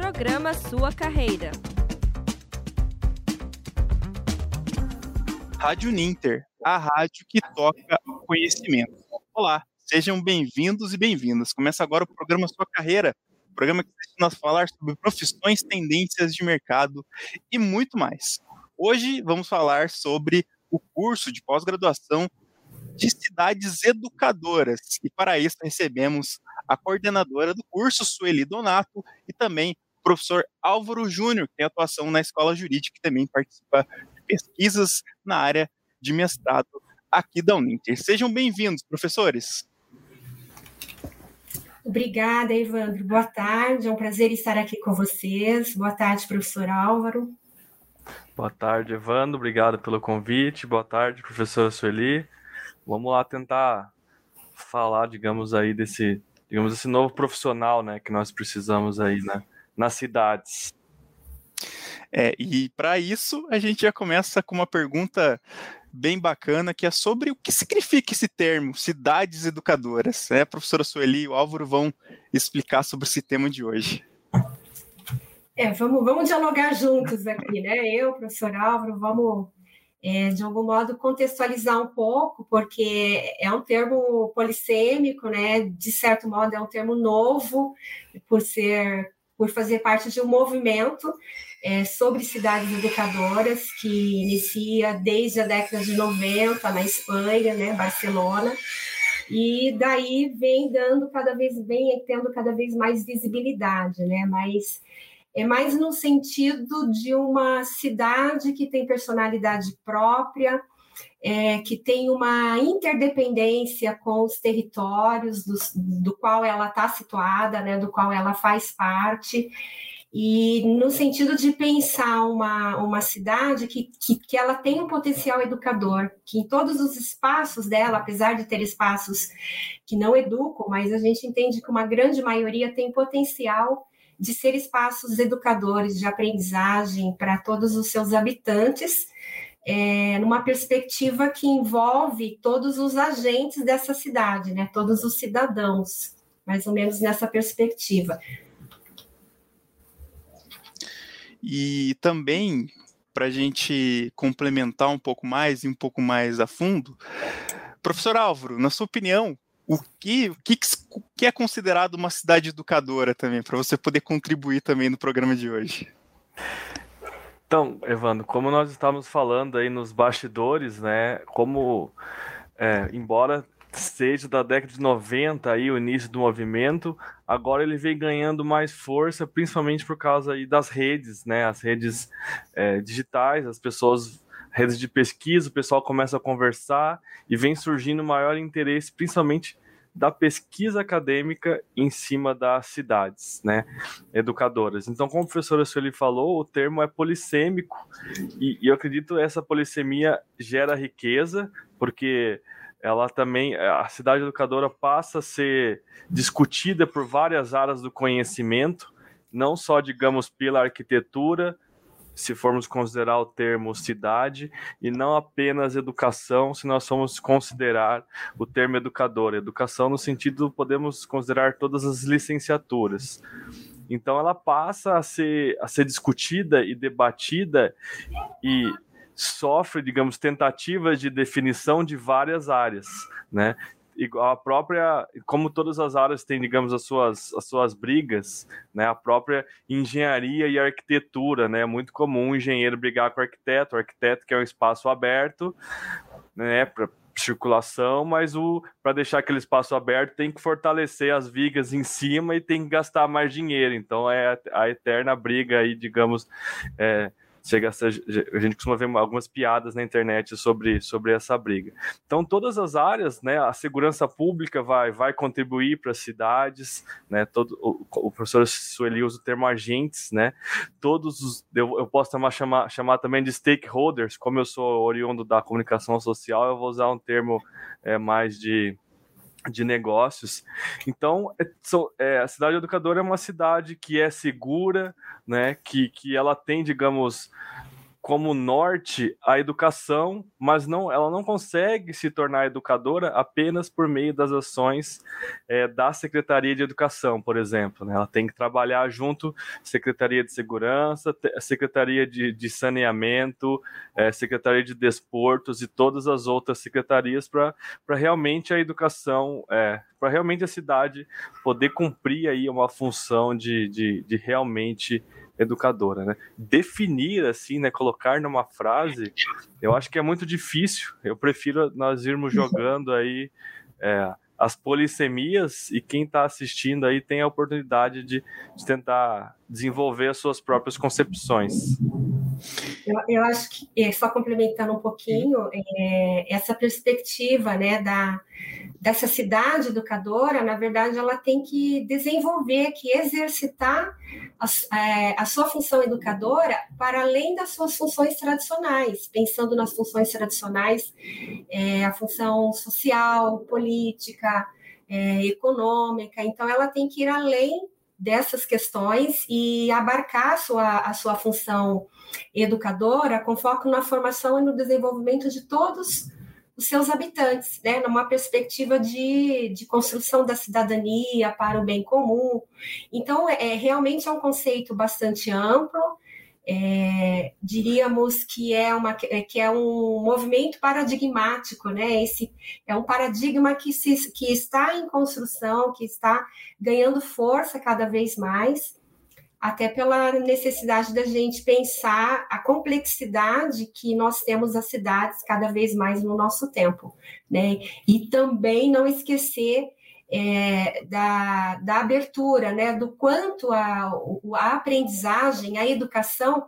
Programa Sua Carreira. Rádio Ninter, a rádio que toca conhecimento. Olá, sejam bem-vindos e bem-vindas. Começa agora o programa Sua Carreira, programa que nós falar sobre profissões, tendências de mercado e muito mais. Hoje vamos falar sobre o curso de pós-graduação de cidades educadoras. E para isso recebemos a coordenadora do curso, Sueli Donato, e também o professor Álvaro Júnior, que tem atuação na escola jurídica e também participa de pesquisas na área de mestrado aqui da Uninter. Sejam bem-vindos, professores. Obrigada, Evandro. Boa tarde, é um prazer estar aqui com vocês. Boa tarde, professor Álvaro. Boa tarde, Evandro. Obrigado pelo convite. Boa tarde, professora Sueli. Vamos lá tentar falar, digamos aí, desse, digamos, esse novo profissional, né, que nós precisamos aí, né, nas cidades. É, e para isso a gente já começa com uma pergunta bem bacana, que é sobre o que significa esse termo, cidades educadoras. É, a professora Sueli e o Álvaro vão explicar sobre esse tema de hoje. É, vamos, vamos dialogar juntos aqui, né? Eu, professor Álvaro, vamos, é, de algum modo, contextualizar um pouco, porque é um termo polissêmico, né? De certo modo, é um termo novo, por ser, por fazer parte de um movimento é, sobre cidades educadoras, que inicia desde a década de 90 na Espanha, né, Barcelona, e daí vem dando cada vez, vem tendo cada vez mais visibilidade, né, mas é mais no sentido de uma cidade que tem personalidade própria, é, que tem uma interdependência com os territórios do, do qual ela está situada, né, do qual ela faz parte, e no sentido de pensar uma, uma cidade que, que, que ela tem um potencial educador, que em todos os espaços dela, apesar de ter espaços que não educam, mas a gente entende que uma grande maioria tem potencial de ser espaços educadores, de aprendizagem para todos os seus habitantes, é, numa perspectiva que envolve todos os agentes dessa cidade, né, todos os cidadãos, mais ou menos nessa perspectiva. E também, para a gente complementar um pouco mais e um pouco mais a fundo, professor Álvaro, na sua opinião, o que, o que, que é considerado uma cidade educadora também, para você poder contribuir também no programa de hoje? Então, Evandro, como nós estávamos falando aí nos bastidores, né, como, é, embora seja da década de 90 aí o início do movimento, agora ele vem ganhando mais força, principalmente por causa aí das redes, né? As redes é, digitais, as pessoas, redes de pesquisa, o pessoal começa a conversar e vem surgindo maior interesse, principalmente da pesquisa acadêmica em cima das cidades, né, educadoras. Então, como a professora Sueli falou, o termo é polissêmico e, e eu acredito que essa polissemia gera riqueza, porque ela também, a cidade educadora passa a ser discutida por várias áreas do conhecimento, não só, digamos, pela arquitetura, se formos considerar o termo cidade, e não apenas educação, se nós formos considerar o termo educador. Educação no sentido, podemos considerar todas as licenciaturas. Então ela passa a ser, a ser discutida e debatida e sofre, digamos, tentativas de definição de várias áreas, né? Igual a própria, como todas as áreas têm, digamos, as suas, as suas brigas, né? A própria engenharia e arquitetura, né? É muito comum o engenheiro brigar com o arquiteto, o arquiteto quer um espaço aberto, né? Para circulação, mas o para deixar aquele espaço aberto tem que fortalecer as vigas em cima e tem que gastar mais dinheiro. Então é a eterna briga aí, digamos, é, chega a, ser, a gente costuma ver algumas piadas na internet sobre, sobre essa briga. Então, todas as áreas, né, a segurança pública vai, vai contribuir para as cidades, né, todo, o, o professor Sueli usa o termo agentes, né, todos os, eu, eu posso chamar, chamar, também de stakeholders, como eu sou oriundo da comunicação social, eu vou usar um termo é, mais de de negócios. Então, é, é, a cidade educadora é uma cidade que é segura, né, que, que ela tem, digamos, como norte a educação, mas não, ela não consegue se tornar educadora apenas por meio das ações é, da Secretaria de Educação, por exemplo. Né? Ela tem que trabalhar junto Secretaria de Segurança, Secretaria de, de Saneamento, é, Secretaria de Desportos e todas as outras secretarias para realmente a educação, é, para realmente a cidade poder cumprir aí uma função de, de, de realmente educadora, né? Definir assim, né, colocar numa frase, eu acho que é muito difícil. Eu prefiro nós irmos jogando aí é, as polissemias e quem está assistindo aí tem a oportunidade de, de, tentar desenvolver as suas próprias concepções. Eu, eu acho que, é, só complementando um pouquinho, é, essa perspectiva né, da, dessa cidade educadora, na verdade, ela tem que desenvolver, que exercitar a, é, a, sua função educadora para além das suas funções tradicionais, pensando nas funções tradicionais, é, a função social, política, é, econômica. Então, ela tem que ir além dessas questões e abarcar a sua, a sua função educadora com foco na formação e no desenvolvimento de todos os seus habitantes, né, numa perspectiva de, de construção da cidadania para o bem comum. Então, é, realmente é um conceito bastante amplo, é, diríamos que é, uma, que é um movimento paradigmático, né? Esse é um paradigma que, se, que está em construção, que está ganhando força cada vez mais até pela necessidade da gente pensar a complexidade que nós temos as cidades cada vez mais no nosso tempo, né? E também não esquecer é, da, da abertura, né? Do quanto a, a aprendizagem, a educação,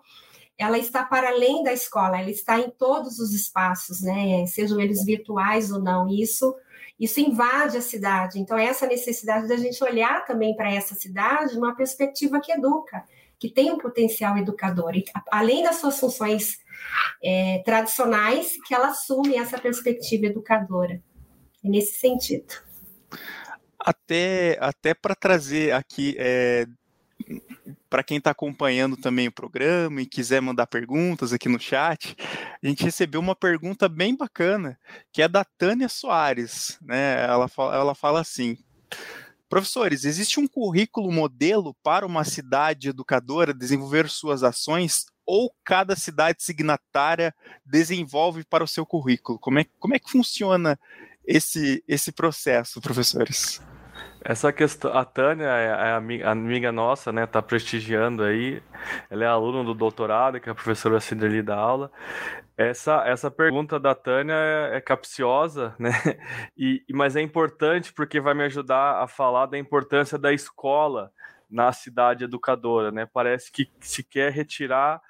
ela está para além da escola, ela está em todos os espaços, né? Sejam eles virtuais ou não. Isso isso invade a cidade. Então, é essa necessidade da gente olhar também para essa cidade numa perspectiva que educa, que tem um potencial educador, e, além das suas funções é, tradicionais, que ela assume essa perspectiva educadora. É nesse sentido. Até, até para trazer aqui é, para quem está acompanhando também o programa e quiser mandar perguntas aqui no chat, a gente recebeu uma pergunta bem bacana, que é da Tânia Soares. Né? Ela, fala, ela fala assim: Professores, existe um currículo modelo para uma cidade educadora desenvolver suas ações ou cada cidade signatária desenvolve para o seu currículo? Como é, como é que funciona esse, esse processo, professores? Essa questão, a Tânia é, é amiga, amiga nossa, né? Tá prestigiando aí. Ela é aluna do doutorado, que a professora Cideli da aula. Essa, essa pergunta da Tânia é, é capciosa, né? E, mas é importante porque vai me ajudar a falar da importância da escola na cidade educadora, né? Parece que se quer retirar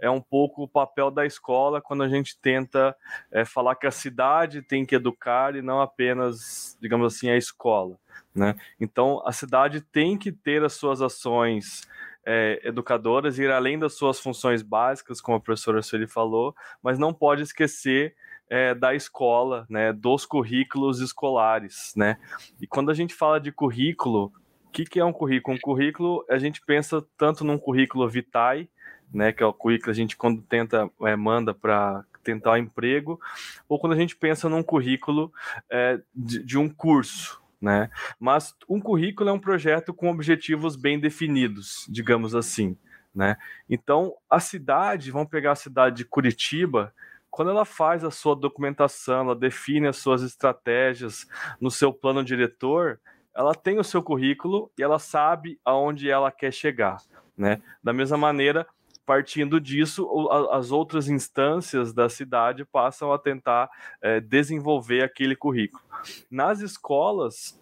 é um pouco o papel da escola quando a gente tenta é, falar que a cidade tem que educar e não apenas, digamos assim, a escola. Né? Então, a cidade tem que ter as suas ações é, educadoras, ir além das suas funções básicas, como a professora Sueli falou, mas não pode esquecer é, da escola, né, dos currículos escolares. Né? E quando a gente fala de currículo, que, que é um currículo? Um currículo, a gente pensa tanto num currículo vitae, né, que é o currículo que a gente quando tenta, é, manda para tentar um emprego, ou quando a gente pensa num currículo é, de, de um curso, né? Mas um currículo é um projeto com objetivos bem definidos, digamos assim, né? Então, a cidade, vamos pegar a cidade de Curitiba, quando ela faz a sua documentação, ela define as suas estratégias no seu plano diretor, ela tem o seu currículo e ela sabe aonde ela quer chegar, né? Da mesma maneira, partindo disso, as outras instâncias da cidade passam a tentar é, desenvolver aquele currículo. Nas escolas,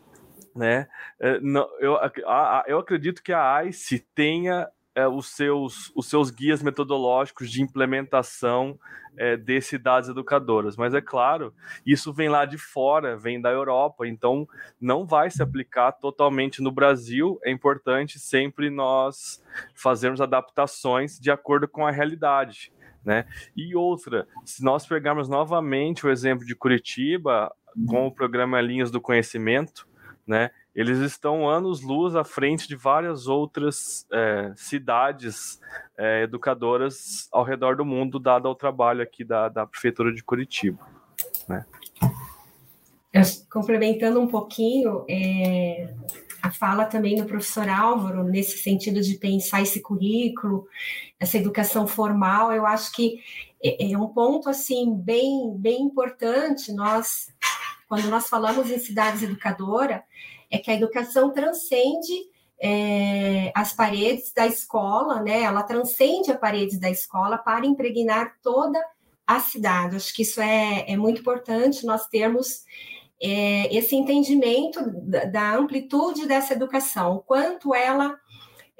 né, é, eu, eu acredito que a ICE tenha é, os, seus, os seus guias metodológicos de implementação é, de cidades educadoras. Mas é claro, isso vem lá de fora, vem da Europa, então não vai se aplicar totalmente no Brasil. É importante sempre nós fazermos adaptações de acordo com a realidade. Né? E outra, se nós pegarmos novamente o exemplo de Curitiba, com o programa Linhas do Conhecimento, né? Eles estão anos-luz à frente de várias outras é, cidades é, educadoras ao redor do mundo, dado ao trabalho aqui da, da Prefeitura de Curitiba. Né? Complementando um pouquinho, é, a fala também do professor Álvaro, nesse sentido de pensar esse currículo, essa educação formal, eu acho que é, é um ponto assim bem, bem importante. Nós, quando nós falamos em cidades educadora, é que a educação transcende é, as paredes da escola, né? Ela transcende as paredes da escola para impregnar toda a cidade. Acho que isso é, é muito importante nós termos é, esse entendimento da, da, amplitude dessa educação, o quanto ela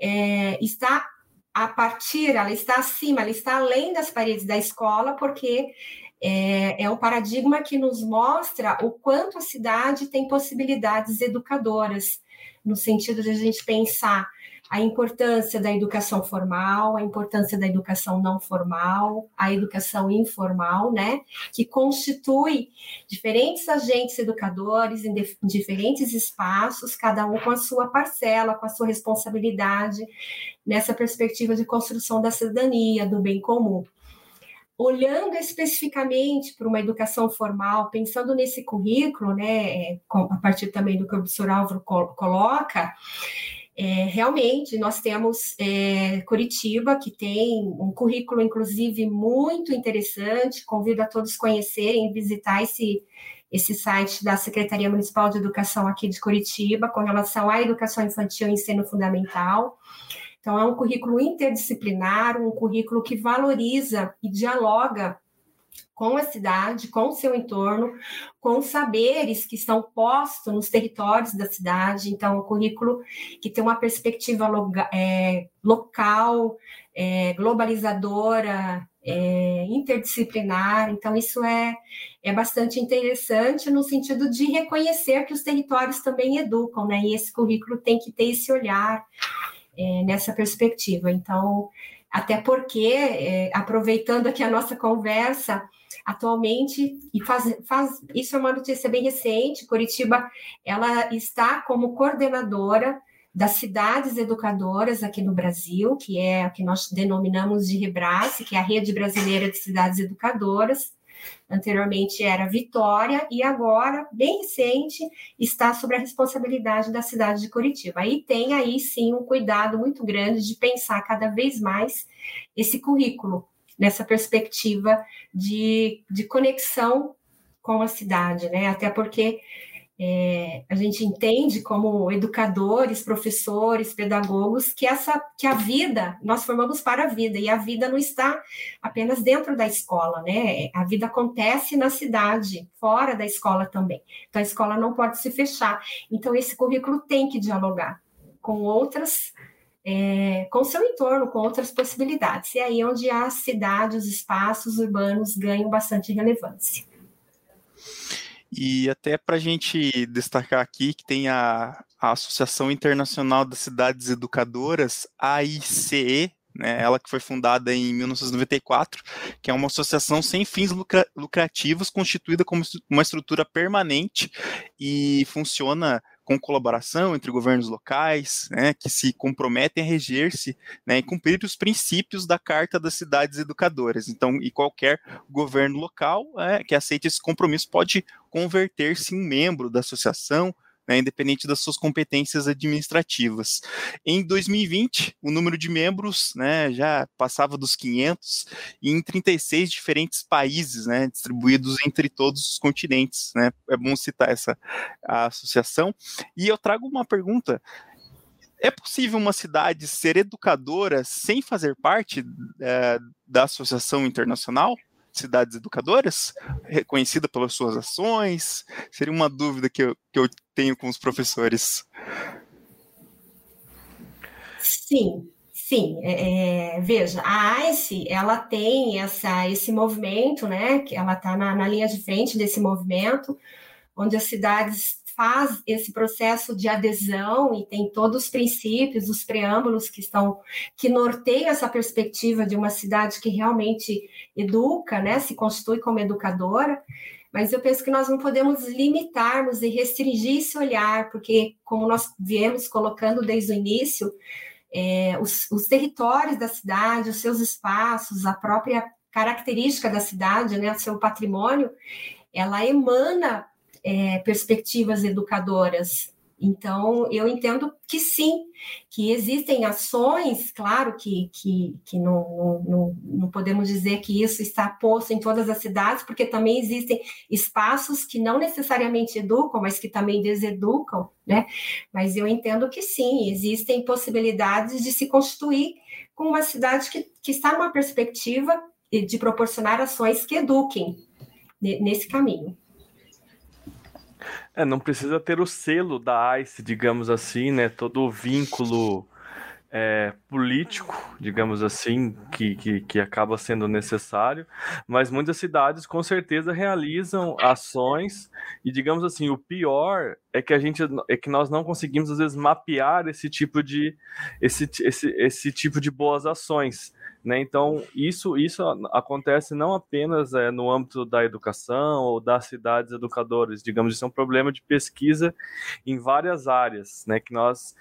é, está a partir, ela está acima, ela está além das paredes da escola, porque é, é um paradigma que nos mostra o quanto a cidade tem possibilidades educadoras, no sentido de a gente pensar a importância da educação formal, a importância da educação não formal, a educação informal, né, que constitui diferentes agentes educadores em diferentes espaços, cada um com a sua parcela, com a sua responsabilidade, nessa perspectiva de construção da cidadania, do bem comum. Olhando especificamente para uma educação formal, pensando nesse currículo, né, a partir também do que o professor Álvaro coloca, é, realmente, nós temos é, Curitiba, que tem um currículo, inclusive, muito interessante. Convido a todos conhecerem e visitar esse, esse site da Secretaria Municipal de Educação aqui de Curitiba, com relação à educação infantil e ensino fundamental. Então, é um currículo interdisciplinar, um currículo que valoriza e dialoga com a cidade, com o seu entorno, com saberes que estão postos nos territórios da cidade. Então, um currículo que tem uma perspectiva é, local, é, globalizadora, é, interdisciplinar. Então, isso é, é bastante interessante no sentido de reconhecer que os territórios também educam, né? E esse currículo tem que ter esse olhar é, nessa perspectiva. Então, até porque, é, aproveitando aqui a nossa conversa, atualmente, e faz, faz, isso é uma notícia bem recente, Curitiba, ela está como coordenadora das cidades educadoras aqui no Brasil, que é a que nós denominamos de Rebrace, que é a Rede Brasileira de Cidades Educadoras, Anteriormente era Vitória e agora, bem recente, está sob a responsabilidade da cidade de Curitiba. Aí tem aí sim um cuidado muito grande de pensar cada vez mais esse currículo nessa perspectiva de, de conexão com a cidade, né? Até porque é, a gente entende como educadores, professores, pedagogos que essa que a vida nós formamos para a vida e a vida não está apenas dentro da escola, né? A vida acontece na cidade, fora da escola também. Então a escola não pode se fechar. Então esse currículo tem que dialogar com outras é, com seu entorno, com outras possibilidades. E aí é onde a cidade, os espaços urbanos ganham bastante relevância. E até para a gente destacar aqui que tem a, a Associação Internacional das Cidades Educadoras, AICE, né, ela que foi fundada em 1994, que é uma associação sem fins lucra lucrativos, constituída como uma estrutura permanente e funciona com colaboração entre governos locais, né, que se comprometem a reger-se né, e cumprir os princípios da Carta das Cidades Educadoras. Então, e qualquer governo local é, que aceite esse compromisso pode converter-se em membro da associação, né, independente das suas competências administrativas. Em 2020, o número de membros né, já passava dos 500 e em 36 diferentes países, né, distribuídos entre todos os continentes. Né. É bom citar essa associação. E eu trago uma pergunta é possível uma cidade ser educadora sem fazer parte é, da associação internacional? Cidades educadoras, reconhecida pelas suas ações? Seria uma dúvida que eu, que eu tenho com os professores. Sim, Sim, é, é veja, a ICE, ela tem essa, esse movimento, né, que ela está na, na linha de frente desse movimento, onde as cidades faz esse processo de adesão e tem todos os princípios, os preâmbulos que estão que norteiam essa perspectiva de uma cidade que realmente educa, né, se constitui como educadora. mas eu penso que nós não podemos limitarmos e restringir esse olhar, porque, como nós viemos colocando desde o início, é, os, os, territórios da cidade, os seus espaços, a própria característica da cidade, né, o seu patrimônio, ela emana é, perspectivas educadoras. Então, eu entendo que sim, que existem ações, claro que, que, que não, não, não podemos dizer que isso está posto em todas as cidades, porque também existem espaços que não necessariamente educam, mas que também deseducam, né? Mas eu entendo que sim, existem possibilidades de se constituir com uma cidade que, que está numa perspectiva de proporcionar ações que eduquem nesse caminho. É, não precisa ter o selo da ICE, digamos assim, né? Todo o vínculo é, político, digamos assim, que, que, que, acaba sendo necessário, mas muitas cidades com certeza realizam ações e, digamos assim, o pior é que a gente é que nós não conseguimos às vezes mapear esse tipo de esse, esse, esse tipo de boas ações. Né? Então, isso, isso acontece não apenas é, no âmbito da educação ou das cidades educadoras, digamos, isso é um problema de pesquisa em várias áreas, né? que, nós,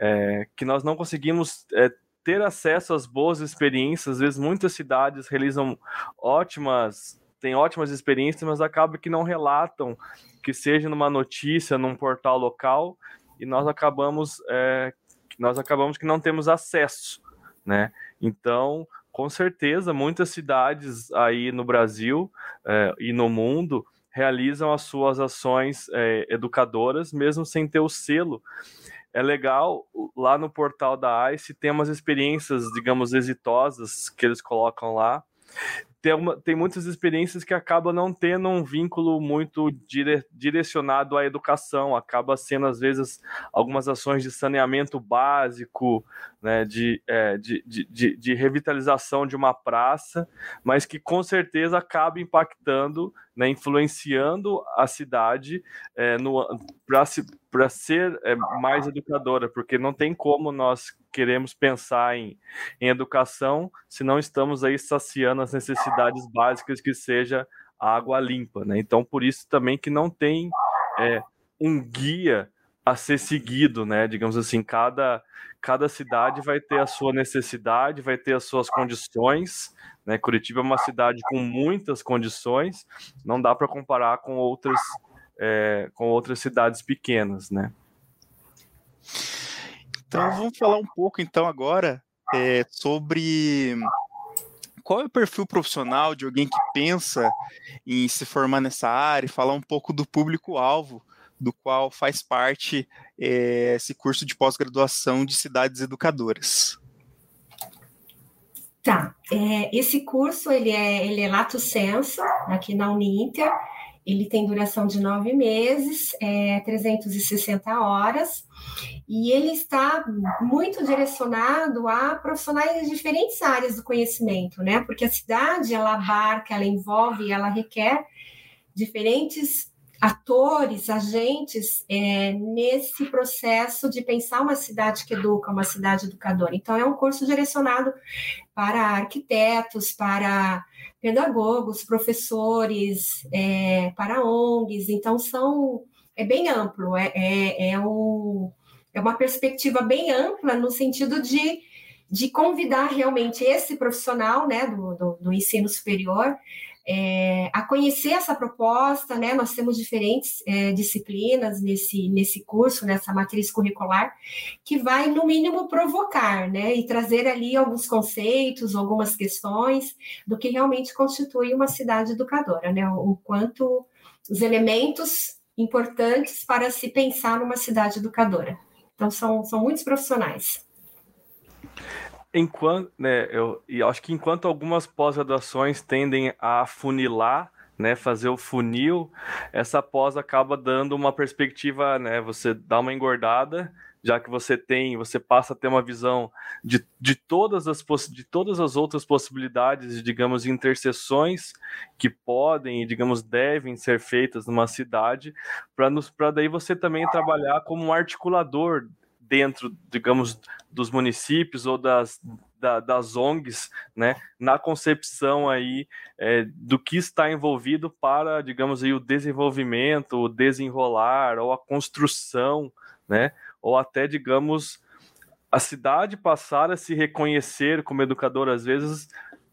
é, que nós não conseguimos é, ter acesso às boas experiências. Às vezes, muitas cidades realizam ótimas, têm ótimas experiências, mas acaba que não relatam que seja numa notícia, num portal local, e nós acabamos, é, nós acabamos que não temos acesso, né? Então, com certeza, muitas cidades aí no Brasil é, e no mundo realizam as suas ações é, educadoras, mesmo sem ter o selo. É legal, lá no portal da ICE tem umas experiências, digamos, exitosas que eles colocam lá, tem, uma, tem muitas experiências que acabam não tendo um vínculo muito dire, direcionado à educação, acaba sendo, às vezes, algumas ações de saneamento básico, né, de, é, de, de, de, revitalização de uma praça, mas que com certeza acaba impactando, né, influenciando a cidade é, para ser é, mais educadora, porque não tem como nós queremos pensar em, em educação se não estamos aí saciando as necessidades básicas que seja a água limpa, né? Então, por isso também que não tem é, um guia a ser seguido, né? Digamos assim, cada, cada cidade vai ter a sua necessidade, vai ter as suas condições, né? Curitiba é uma cidade com muitas condições, não dá para comparar com outras, é, com outras cidades pequenas, né? Então vamos falar um pouco então agora é, sobre qual é o perfil profissional de alguém que pensa em se formar nessa área e falar um pouco do público-alvo do qual faz parte é, esse curso de pós-graduação de cidades educadoras. Tá, é, esse curso ele é, ele é lato senso aqui na Uninter, ele tem duração de nove meses, é, 360 horas, e ele está muito direcionado a profissionais de diferentes áreas do conhecimento, né? Porque a cidade, ela abarca, ela envolve, ela requer diferentes atores, agentes é, nesse processo de pensar uma cidade que educa, uma cidade educadora. Então, é um curso direcionado para arquitetos, para pedagogos, professores, é, para ONGs. Então, são é bem amplo, é, é, é, é uma perspectiva bem ampla no sentido de, de convidar realmente esse profissional né, do, do, do ensino superior é, a conhecer essa proposta, né? Nós temos diferentes é, disciplinas nesse, nesse curso, nessa matriz curricular, que vai, no mínimo, provocar, né? E trazer ali alguns conceitos, algumas questões do que realmente constitui uma cidade educadora, né? O, o quanto os elementos importantes para se pensar numa cidade educadora. Então, são, são muitos profissionais enquanto, né, eu, e acho que enquanto algumas pós-graduações tendem a funilar, né, fazer o funil, essa pós acaba dando uma perspectiva, né, você dá uma engordada, já que você tem, você passa a ter uma visão de, de, todas, as, de todas as outras possibilidades, digamos, interseções que podem e, digamos, devem ser feitas numa cidade, para daí você também trabalhar como um articulador dentro, digamos, dos municípios ou das, da, das ONGs, né, na concepção aí é, do que está envolvido para, digamos aí, o desenvolvimento, o desenrolar ou a construção, né, ou até, digamos, a cidade passar a se reconhecer como educador às vezes,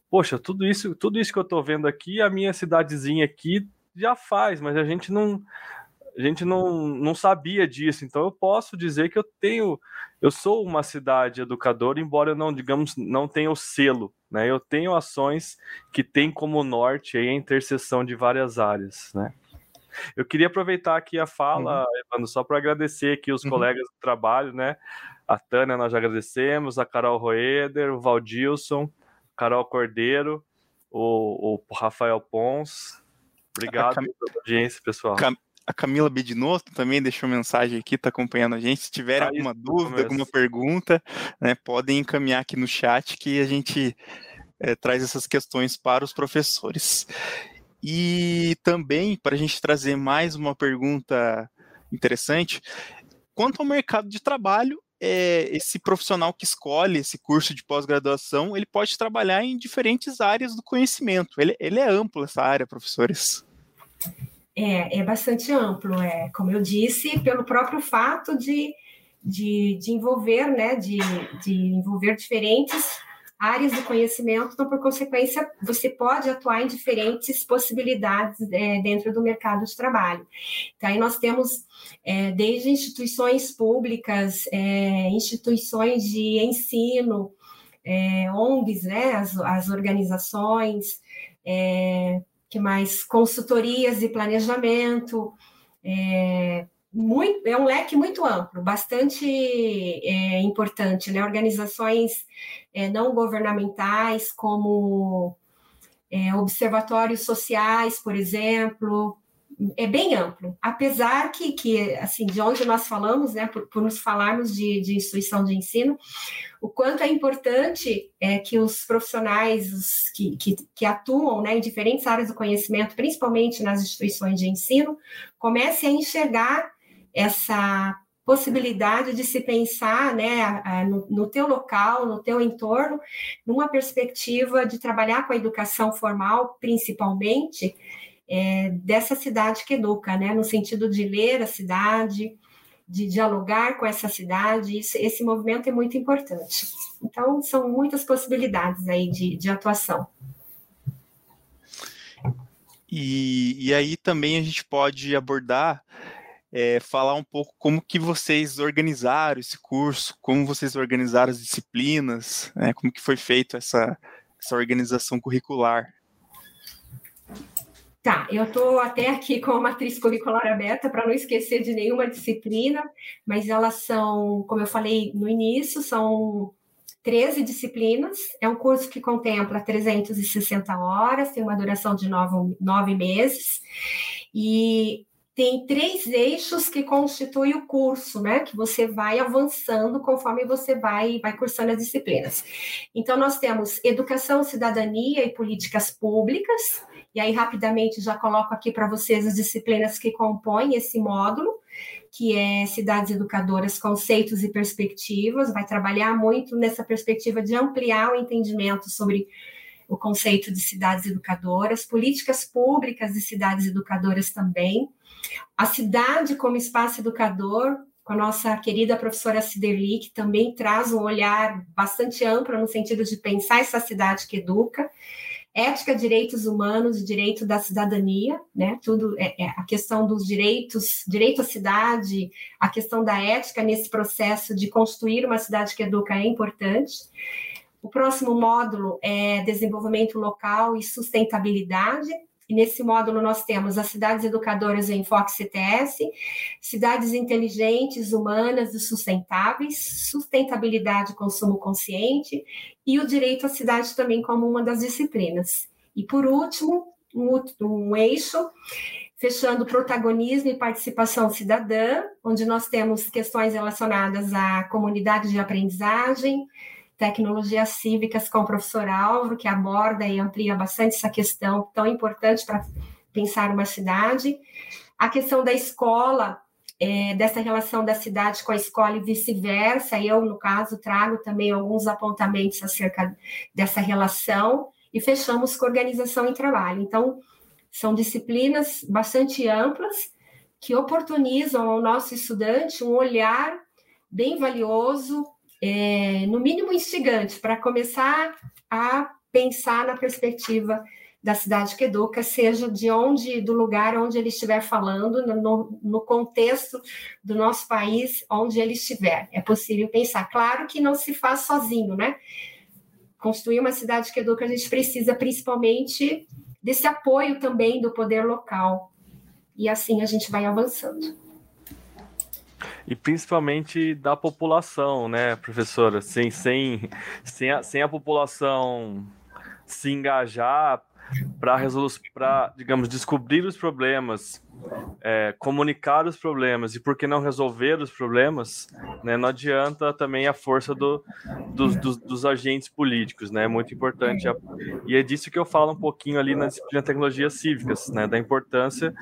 poxa, tudo isso, tudo isso que eu estou vendo aqui, a minha cidadezinha aqui já faz, mas a gente não a gente não, não sabia disso, então eu posso dizer que eu tenho, eu sou uma cidade educadora, embora eu não, digamos, não tenha o selo, né? Eu tenho ações que têm como norte a interseção de várias áreas, né? Eu queria aproveitar aqui a fala, uhum. Evandro, só para agradecer aqui os uhum. colegas do trabalho, né? A Tânia nós já agradecemos, a Carol Roeder, o Valdilson, Carol Cordeiro, o, o Rafael Pons. Obrigado pela audiência, pessoal. Cam... A Camila Bedinoto também deixou mensagem aqui, está acompanhando a gente. Se tiver ah, alguma dúvida, alguma pergunta, né, podem encaminhar aqui no chat que a gente é, traz essas questões para os professores. E também, para a gente trazer mais uma pergunta interessante, quanto ao mercado de trabalho, é, esse profissional que escolhe esse curso de pós-graduação, ele pode trabalhar em diferentes áreas do conhecimento. Ele, ele é amplo essa área, professores. É, é bastante amplo, é, como eu disse, pelo próprio fato de, de, de envolver, né, de, de envolver diferentes áreas do conhecimento, então, por consequência, você pode atuar em diferentes possibilidades é, dentro do mercado de trabalho. Então, aí nós temos é, desde instituições públicas, é, instituições de ensino, é, ONGs, né, as, as organizações, é, que mais consultorias e planejamento, é, muito, é um leque muito amplo, bastante é, importante, né? Organizações é, não governamentais, como é, observatórios sociais, por exemplo, é bem amplo, apesar que, que assim, de onde nós falamos, né, por, por nos falarmos de, de, instituição de ensino, o quanto é importante é que os profissionais que, que, que, atuam né, em diferentes áreas do conhecimento, principalmente nas instituições de ensino, comecem a enxergar essa possibilidade de se pensar né, no, no teu local, no teu entorno, numa perspectiva de trabalhar com a educação formal, principalmente, é, dessa cidade que educa, né, no sentido de ler a cidade, de dialogar com essa cidade, isso, esse movimento é muito importante. Então, são muitas possibilidades aí de, de atuação. E, e aí também a gente pode abordar é, falar um pouco como que vocês organizaram esse curso, como vocês organizaram as disciplinas, né, como que foi feito essa, essa organização curricular. Tá, eu estou até aqui com a matriz curricular aberta para não esquecer de nenhuma disciplina, mas elas são, como eu falei no início, são 13 disciplinas. É um curso que contempla 360 horas, tem uma duração de nove, nove meses. E tem três eixos que constituem o curso, né? Que você vai avançando conforme você vai, vai cursando as disciplinas. Então, nós temos educação, cidadania e políticas públicas. E aí, rapidamente, já coloco aqui para vocês as disciplinas que compõem esse módulo, que é cidades educadoras, conceitos e perspectivas. Vai trabalhar muito nessa perspectiva de ampliar o entendimento sobre o conceito de cidades educadoras, políticas públicas de cidades educadoras também a cidade como espaço educador, com a nossa querida professora Ciderli, que também traz um olhar bastante amplo no sentido de pensar essa cidade que educa, ética, direitos humanos direito da cidadania, né? Tudo é, é, a questão dos direitos, direito à cidade, a questão da ética nesse processo de construir uma cidade que educa é importante. O próximo módulo é desenvolvimento local e sustentabilidade, e nesse módulo nós temos as cidades educadoras em Enfoque CTS, cidades inteligentes, humanas e sustentáveis, sustentabilidade e consumo consciente, e o direito à cidade também como uma das disciplinas. E por último, um, um eixo fechando protagonismo e participação cidadã, onde nós temos questões relacionadas à comunidade de aprendizagem, Tecnologias Cívicas com o professor Álvaro, que aborda e amplia bastante essa questão tão importante para pensar uma cidade. A questão da escola é, dessa relação da cidade com a escola e vice-versa. Eu, no caso, trago também alguns apontamentos acerca dessa relação e fechamos com organização em trabalho. Então, são disciplinas bastante amplas que oportunizam ao nosso estudante um olhar bem valioso, é, no mínimo instigante, para começar a pensar na perspectiva da cidade que educa, seja de onde, do lugar onde ele estiver falando, no, no contexto do nosso país, onde ele estiver. É possível pensar. Claro que não se faz sozinho, né? Construir uma cidade que educa, a gente precisa principalmente desse apoio também do poder local. E assim a gente vai avançando. E principalmente da população, né, professora? Sem, sem, sem, a, sem a população se engajar para digamos descobrir os problemas, é, comunicar os problemas e por que não resolver os problemas, né, não adianta também a força do, dos, dos, dos, agentes políticos, né, é muito importante. E é disso que eu falo um pouquinho ali na disciplina tecnologias cívicas, né, da importância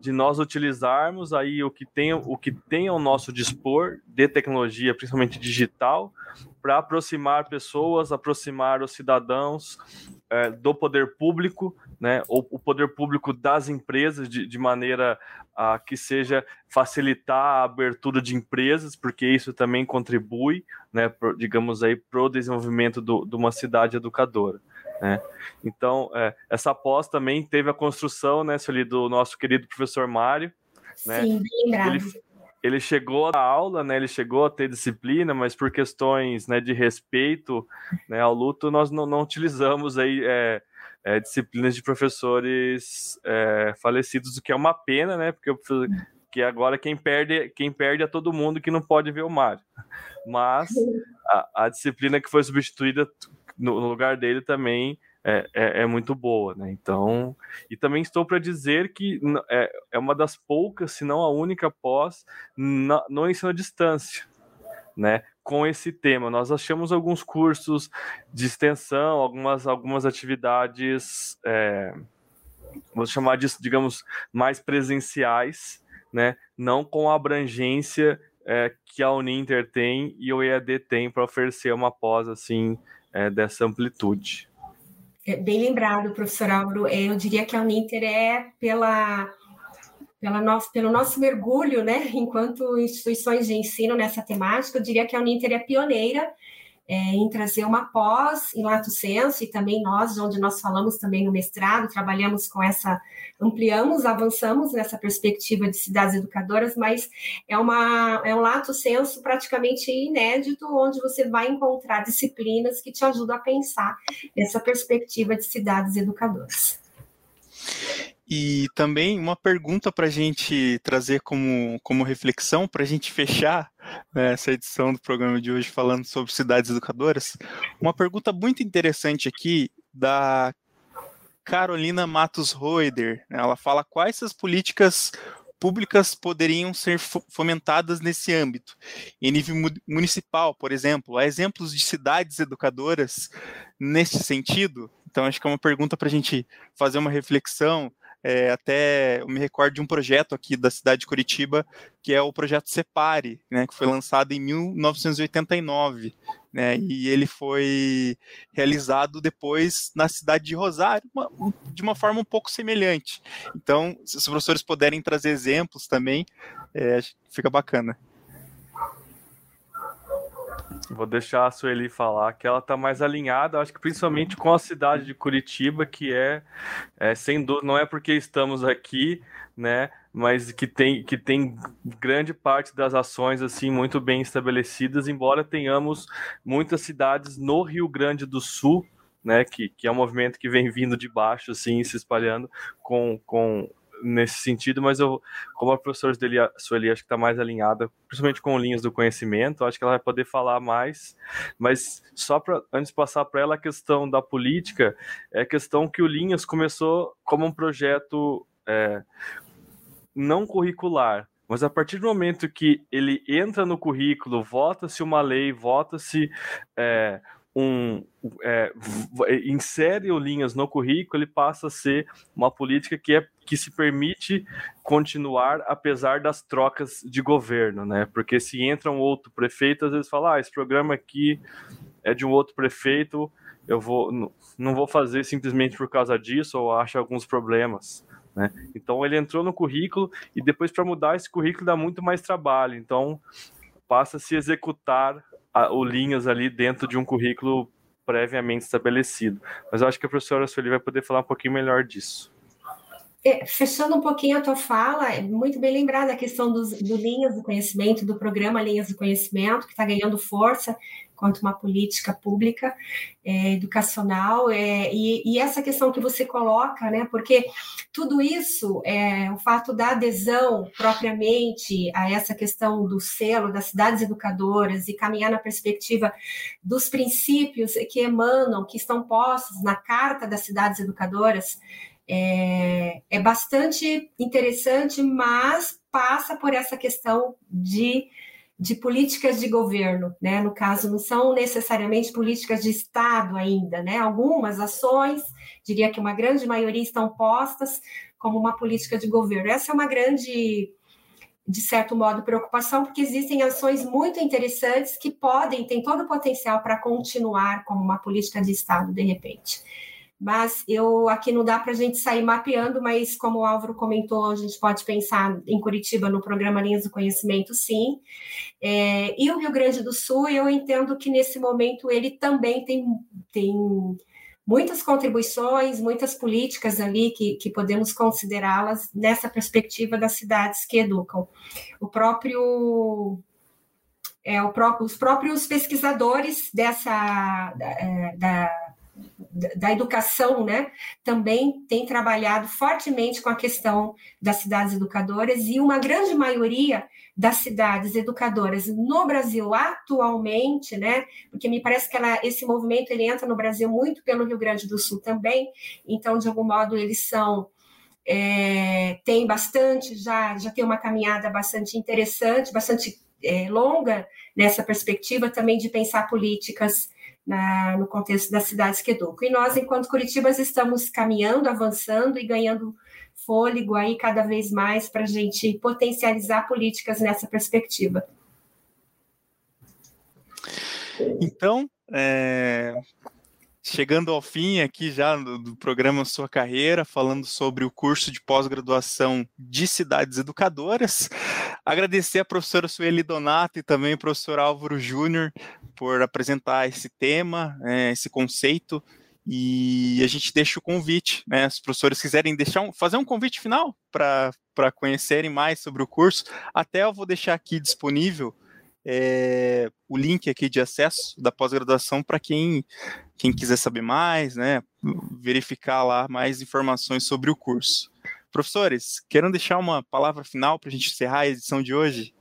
de nós utilizarmos aí o que tem o que tem ao nosso dispor de tecnologia, principalmente digital, para aproximar pessoas, aproximar os cidadãos é, do poder público, né, ou o poder público das empresas, de, de maneira a que seja facilitar a abertura de empresas, porque isso também contribui, né, pro, digamos aí, para o desenvolvimento do, de uma cidade educadora. Né? Então, é, essa pós também teve a construção, né, do nosso querido professor Mário. Né? Sim, bem Ele, ele chegou à aula, né? Ele chegou a ter disciplina, mas por questões né, de respeito né, ao luto, nós não, não utilizamos aí é, é, disciplinas de professores é, falecidos, o que é uma pena, né? Porque que agora quem perde, quem perde é todo mundo que não pode ver o Mário. Mas a, a disciplina que foi substituída no, no lugar dele também é, é, é, muito boa, né? Então, e também estou para dizer que é, é uma das poucas, se não a única pós no ensino à distância, né? Com esse tema, nós achamos alguns cursos de extensão, algumas algumas atividades, é, vou chamar disso, digamos, mais presenciais, né? Não com a abrangência é, que a Uninter tem e o EAD tem para oferecer uma pós assim é, dessa amplitude. É, bem lembrado, professor Álvaro. É, eu diria que a Uninter é pela, pela nosso, pelo nosso mergulho, né, enquanto instituições de ensino nessa temática, eu diria que a Uninter é pioneira é, em trazer uma pós em lato senso, e também nós, onde nós falamos também no mestrado, trabalhamos com essa, ampliamos, avançamos nessa perspectiva de cidades educadoras, mas é, uma, é um lato senso praticamente inédito, onde você vai encontrar disciplinas que te ajudam a pensar essa perspectiva de cidades educadoras. E também uma pergunta para a gente trazer como, como reflexão, para a gente fechar né, essa edição do programa de hoje falando sobre cidades educadoras. Uma pergunta muito interessante aqui da Carolina Matos Roeder. Né, ela fala quais as políticas públicas poderiam ser fomentadas nesse âmbito. Em nível municipal, por exemplo, há exemplos de cidades educadoras nesse sentido? Então, acho que é uma pergunta para a gente fazer uma reflexão é, até eu me recordo de um projeto aqui da cidade de Curitiba, que é o projeto Separe, né, que foi lançado em 1989. Né, e ele foi realizado depois na cidade de Rosário, uma, de uma forma um pouco semelhante. Então, se os professores puderem trazer exemplos também, é, fica bacana. Vou deixar a Sueli falar que ela está mais alinhada, acho que principalmente com a cidade de Curitiba, que é, é sem dúvida, não é porque estamos aqui, né, mas que tem, que tem grande parte das ações assim muito bem estabelecidas, embora tenhamos muitas cidades no Rio Grande do Sul, né, que, que é um movimento que vem vindo de baixo, assim, se espalhando com, com nesse sentido, mas eu, como a professora Sueli, acho que está mais alinhada, principalmente com linhas do conhecimento, acho que ela vai poder falar mais. Mas só para antes passar para ela a questão da política, é a questão que o Linhas começou como um projeto é, não curricular, mas a partir do momento que ele entra no currículo, vota-se uma lei, vota-se é, um é, insere o linhas no currículo, ele passa a ser uma política que é que se permite continuar apesar das trocas de governo, né? Porque se entra um outro prefeito, às vezes fala, ah, esse programa aqui é de um outro prefeito, eu vou não vou fazer simplesmente por causa disso ou acho alguns problemas. Né? Então ele entrou no currículo e depois para mudar esse currículo dá muito mais trabalho. Então passa a se executar a, o linhas ali dentro de um currículo previamente estabelecido. Mas eu acho que a professora Sueli vai poder falar um pouquinho melhor disso. É, fechando um pouquinho a tua fala, é muito bem lembrada a questão dos, do Linhas do Conhecimento, do programa Linhas do Conhecimento, que está ganhando força quanto uma política pública é, educacional, é, e, e, essa questão que você coloca, né, porque tudo isso, é, o fato da adesão propriamente a essa questão do selo das cidades educadoras e caminhar na perspectiva dos princípios que emanam, que estão postos na Carta das Cidades Educadoras, é, é bastante interessante, mas passa por essa questão de de políticas de governo, né? No caso, não são necessariamente políticas de Estado ainda, né? Algumas ações, diria que uma grande maioria estão postas como uma política de governo. Essa é uma grande, de certo modo, preocupação, porque existem ações muito interessantes que podem, têm todo o potencial para continuar como uma política de Estado, de repente mas eu aqui não dá para a gente sair mapeando, mas como o Álvaro comentou, a gente pode pensar em Curitiba no programa Linhas do Conhecimento, sim. É, e o Rio Grande do Sul, eu entendo que nesse momento ele também tem, tem muitas contribuições, muitas políticas ali que, que podemos considerá-las nessa perspectiva das cidades que educam. O próprio é, o próprio, os próprios pesquisadores dessa da, é, da da educação, né, também tem trabalhado fortemente com a questão das cidades educadoras e uma grande maioria das cidades educadoras no Brasil atualmente, né, porque me parece que ela, esse movimento ele entra no Brasil muito pelo Rio Grande do Sul também, então de algum modo eles são é, tem bastante já já tem uma caminhada bastante interessante, bastante é, longa nessa perspectiva também de pensar políticas na, no contexto das cidades que educam. E nós, enquanto Curitibas, estamos caminhando, avançando e ganhando fôlego aí cada vez mais para a gente potencializar políticas nessa perspectiva. Então, é, chegando ao fim aqui já do, do, programa Sua Carreira, falando sobre o curso de pós-graduação de cidades educadoras. Agradecer a professora Sueli Donato e também o professor Álvaro Júnior por apresentar esse tema, é, esse conceito. E a gente deixa o convite, né? Se os professores quiserem deixar um, fazer um convite final para conhecerem mais sobre o curso, até eu vou deixar aqui disponível é, o link aqui de acesso da pós-graduação para quem, quem quiser saber mais, né, verificar lá mais informações sobre o curso. Professores, querem deixar uma palavra final para a gente encerrar a edição de hoje?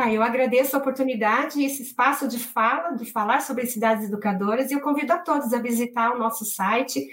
Ah, eu agradeço a oportunidade e esse espaço de fala, de falar sobre cidades educadoras, e eu convido a todos a visitar o nosso site,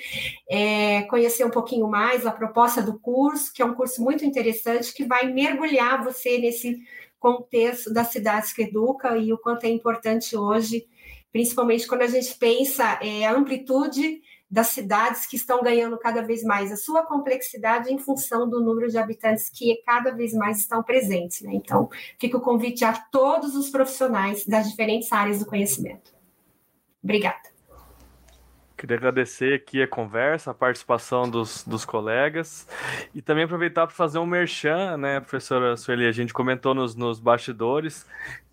é, conhecer um pouquinho mais a proposta do curso, que é um curso muito interessante, que vai mergulhar você nesse contexto das cidades que educa e o quanto é importante hoje, principalmente quando a gente pensa é, amplitude das cidades que estão ganhando cada vez mais a sua complexidade em função do número de habitantes que cada vez mais estão presentes. Né? Então, fica o convite a todos os profissionais das diferentes áreas do conhecimento. Obrigada. Queria agradecer aqui a conversa, a participação dos, dos colegas e também aproveitar para fazer um merchan, né, professora Sueli? A gente comentou nos, nos bastidores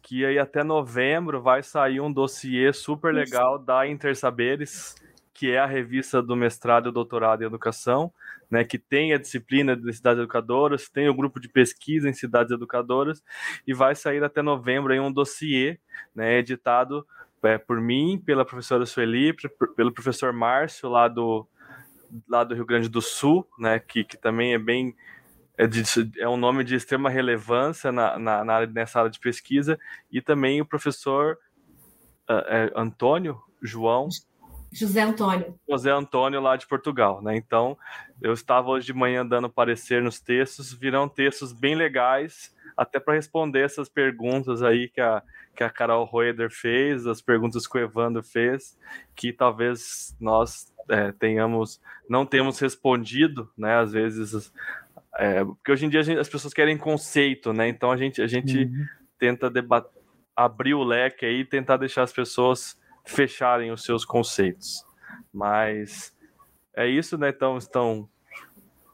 que aí até novembro vai sair um dossiê super legal da Intersaberes, que é a revista do mestrado e doutorado em educação, né, que tem a disciplina de cidades educadoras, tem o grupo de pesquisa em cidades educadoras e vai sair até novembro aí um dossiê, né, editado é, por mim, pela professora Sueli, pelo professor Márcio, lá do, lá do Rio Grande do Sul, né, que, que também é bem. É, de, é um nome de extrema relevância na, na, na, nessa área de pesquisa, e também o professor uh, é, Antônio João. José Antônio. José Antônio, lá de Portugal. Né? Então, eu estava hoje de manhã dando parecer nos textos, virão textos bem legais até para responder essas perguntas aí que a, que a Carol Roeder fez, as perguntas que o Evandro fez, que talvez nós é, tenhamos, não temos respondido, né? Às vezes, é, porque hoje em dia gente, as pessoas querem conceito, né? Então a gente, a gente uhum. tenta debater, abrir o leque aí e tentar deixar as pessoas fecharem os seus conceitos. Mas é isso, né? Então estão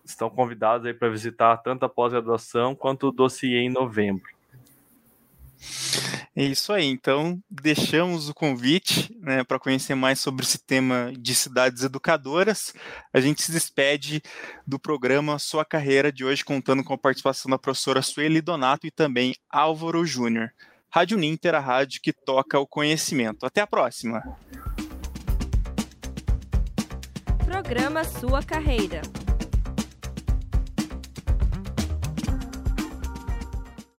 estão convidados aí para visitar tanto a pós-graduação quanto o dossiê em novembro. É isso aí. Então, deixamos o convite né, para conhecer mais sobre esse tema de cidades educadoras. A gente se despede do programa Sua Carreira de hoje, contando com a participação da professora Sueli Donato e também Álvaro Júnior. Rádio Ninter, a rádio que toca o conhecimento. Até a próxima. Programa Sua Carreira.